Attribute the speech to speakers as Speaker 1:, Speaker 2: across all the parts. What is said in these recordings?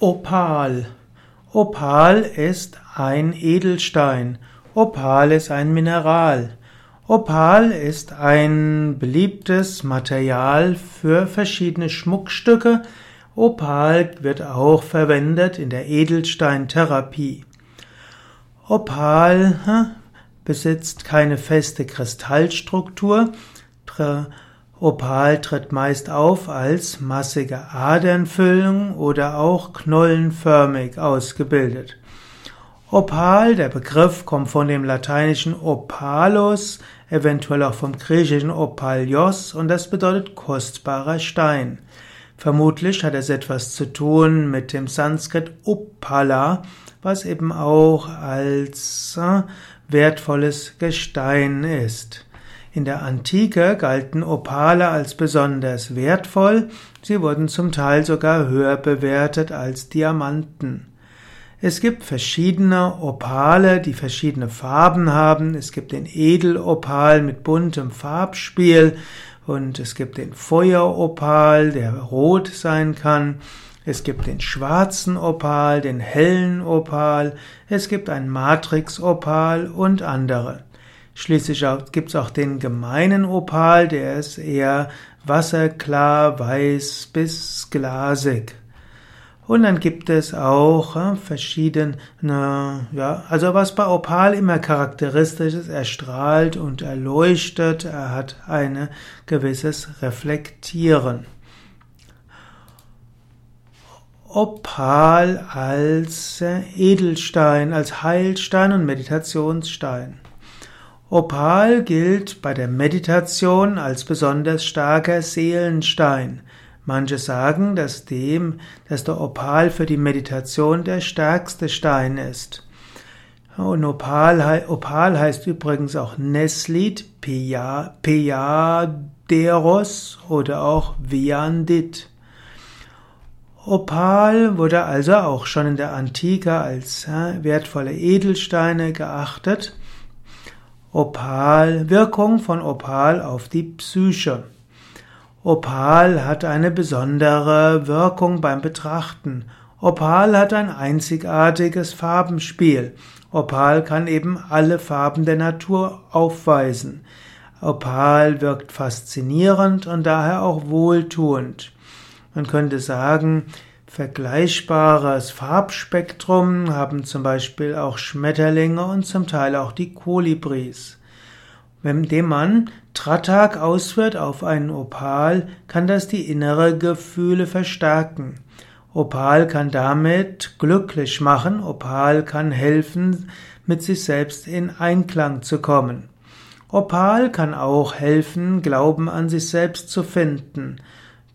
Speaker 1: Opal. Opal ist ein Edelstein. Opal ist ein Mineral. Opal ist ein beliebtes Material für verschiedene Schmuckstücke. Opal wird auch verwendet in der Edelsteintherapie. Opal besitzt keine feste Kristallstruktur. Opal tritt meist auf als massige Adernfüllung oder auch knollenförmig ausgebildet. Opal, der Begriff kommt von dem lateinischen opalus, eventuell auch vom griechischen opalios und das bedeutet kostbarer Stein. Vermutlich hat es etwas zu tun mit dem Sanskrit Uppala, was eben auch als äh, wertvolles Gestein ist. In der Antike galten Opale als besonders wertvoll, sie wurden zum Teil sogar höher bewertet als Diamanten. Es gibt verschiedene Opale, die verschiedene Farben haben. Es gibt den Edelopal mit buntem Farbspiel und es gibt den Feueropal, der rot sein kann. Es gibt den schwarzen Opal, den hellen Opal. Es gibt ein Matrix-Opal und andere. Schließlich gibt es auch den gemeinen Opal, der ist eher wasserklar, weiß bis glasig. Und dann gibt es auch äh, verschiedene, ja, also was bei Opal immer charakteristisch ist, er strahlt und erleuchtet, er hat ein gewisses Reflektieren. Opal als Edelstein, als Heilstein und Meditationsstein. Opal gilt bei der Meditation als besonders starker Seelenstein. Manche sagen, dass dem, dass der Opal für die Meditation der stärkste Stein ist. Und Opal, Opal heißt übrigens auch Neslit, Peiaderos oder auch Viandit. Opal wurde also auch schon in der Antike als wertvolle Edelsteine geachtet. Opal, Wirkung von Opal auf die Psyche. Opal hat eine besondere Wirkung beim Betrachten. Opal hat ein einzigartiges Farbenspiel. Opal kann eben alle Farben der Natur aufweisen. Opal wirkt faszinierend und daher auch wohltuend. Man könnte sagen, Vergleichbares Farbspektrum haben zum Beispiel auch Schmetterlinge und zum Teil auch die Kolibris. Wenn man Tratak ausführt auf einen Opal, kann das die innere Gefühle verstärken. Opal kann damit glücklich machen, Opal kann helfen, mit sich selbst in Einklang zu kommen. Opal kann auch helfen, Glauben an sich selbst zu finden.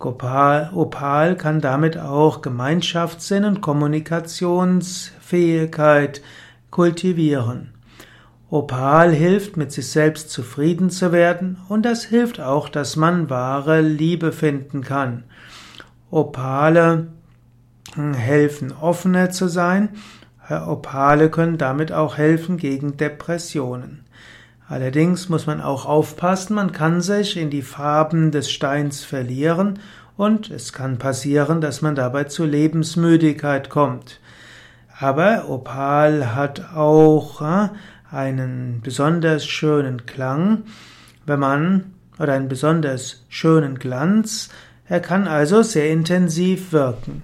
Speaker 1: Opal kann damit auch Gemeinschaftssinn und Kommunikationsfähigkeit kultivieren. Opal hilft, mit sich selbst zufrieden zu werden und das hilft auch, dass man wahre Liebe finden kann. Opale helfen, offener zu sein. Opale können damit auch helfen gegen Depressionen. Allerdings muss man auch aufpassen, man kann sich in die Farben des Steins verlieren und es kann passieren, dass man dabei zu Lebensmüdigkeit kommt. Aber Opal hat auch äh, einen besonders schönen Klang, wenn man oder einen besonders schönen Glanz. Er kann also sehr intensiv wirken.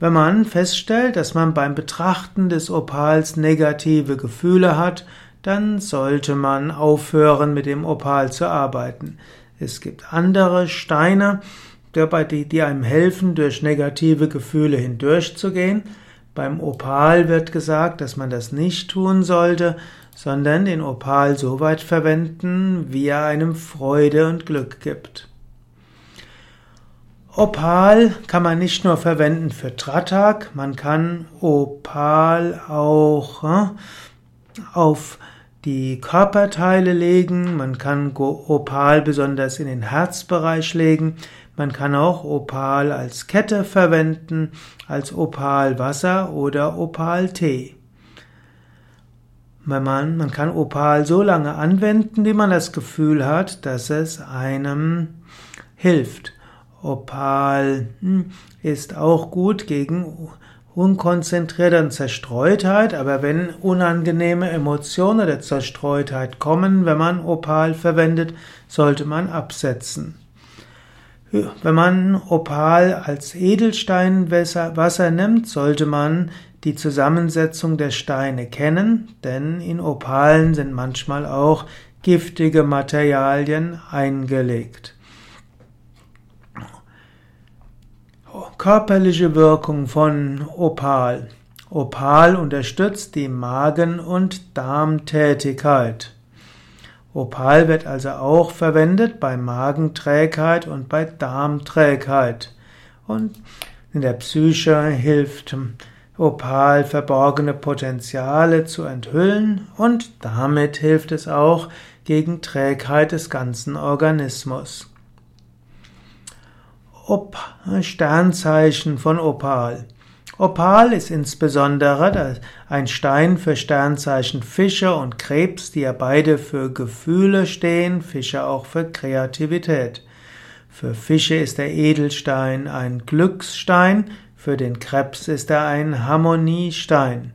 Speaker 1: Wenn man feststellt, dass man beim Betrachten des Opals negative Gefühle hat, dann sollte man aufhören, mit dem Opal zu arbeiten. Es gibt andere Steine, die einem helfen, durch negative Gefühle hindurchzugehen. Beim Opal wird gesagt, dass man das nicht tun sollte, sondern den Opal so weit verwenden, wie er einem Freude und Glück gibt. Opal kann man nicht nur verwenden für Tratak, man kann Opal auch äh, auf die Körperteile legen, man kann Opal besonders in den Herzbereich legen, man kann auch Opal als Kette verwenden, als Opalwasser oder Opaltee. Man, man kann Opal so lange anwenden, wie man das Gefühl hat, dass es einem hilft. Opal hm, ist auch gut gegen Unkonzentriertheit und Zerstreutheit, aber wenn unangenehme Emotionen oder Zerstreutheit kommen, wenn man Opal verwendet, sollte man absetzen. Wenn man Opal als Edelsteinwasser nimmt, sollte man die Zusammensetzung der Steine kennen, denn in Opalen sind manchmal auch giftige Materialien eingelegt. Körperliche Wirkung von Opal. Opal unterstützt die Magen- und Darmtätigkeit. Opal wird also auch verwendet bei Magenträgheit und bei Darmträgheit. Und in der Psyche hilft Opal verborgene Potenziale zu enthüllen und damit hilft es auch gegen Trägheit des ganzen Organismus. Op Sternzeichen von Opal. Opal ist insbesondere ein Stein für Sternzeichen Fische und Krebs, die ja beide für Gefühle stehen, Fische auch für Kreativität. Für Fische ist der Edelstein ein Glücksstein, für den Krebs ist er ein Harmoniestein.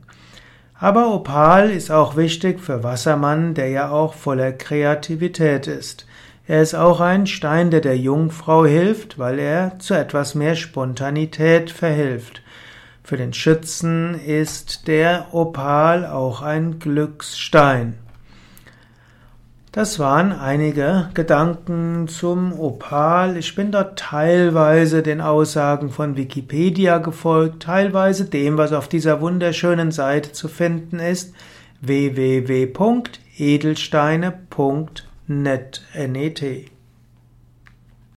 Speaker 1: Aber Opal ist auch wichtig für Wassermann, der ja auch voller Kreativität ist. Er ist auch ein Stein, der der Jungfrau hilft, weil er zu etwas mehr Spontanität verhilft. Für den Schützen ist der Opal auch ein Glücksstein. Das waren einige Gedanken zum Opal. Ich bin dort teilweise den Aussagen von Wikipedia gefolgt, teilweise dem, was auf dieser wunderschönen Seite zu finden ist, net NAT.